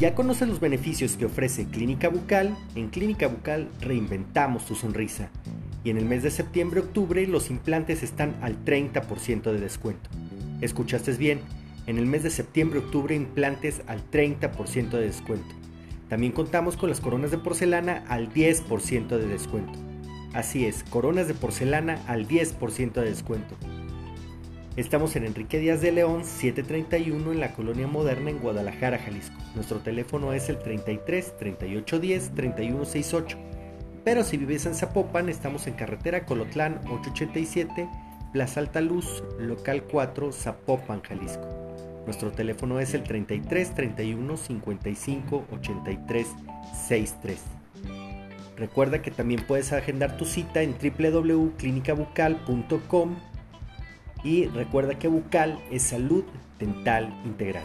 ¿Ya conoces los beneficios que ofrece Clínica Bucal? En Clínica Bucal reinventamos tu sonrisa. Y en el mes de septiembre-octubre los implantes están al 30% de descuento. ¿Escuchaste bien? En el mes de septiembre-octubre implantes al 30% de descuento. También contamos con las coronas de porcelana al 10% de descuento. Así es, coronas de porcelana al 10% de descuento. Estamos en Enrique Díaz de León 731 en la Colonia Moderna en Guadalajara, Jalisco. Nuestro teléfono es el 33 3810 3168. Pero si vives en Zapopan, estamos en carretera Colotlán 887, Plaza Alta Luz, local 4, Zapopan, Jalisco. Nuestro teléfono es el 33 31 55 83 63. Recuerda que también puedes agendar tu cita en www.clinicabucal.com y recuerda que bucal es salud dental integral.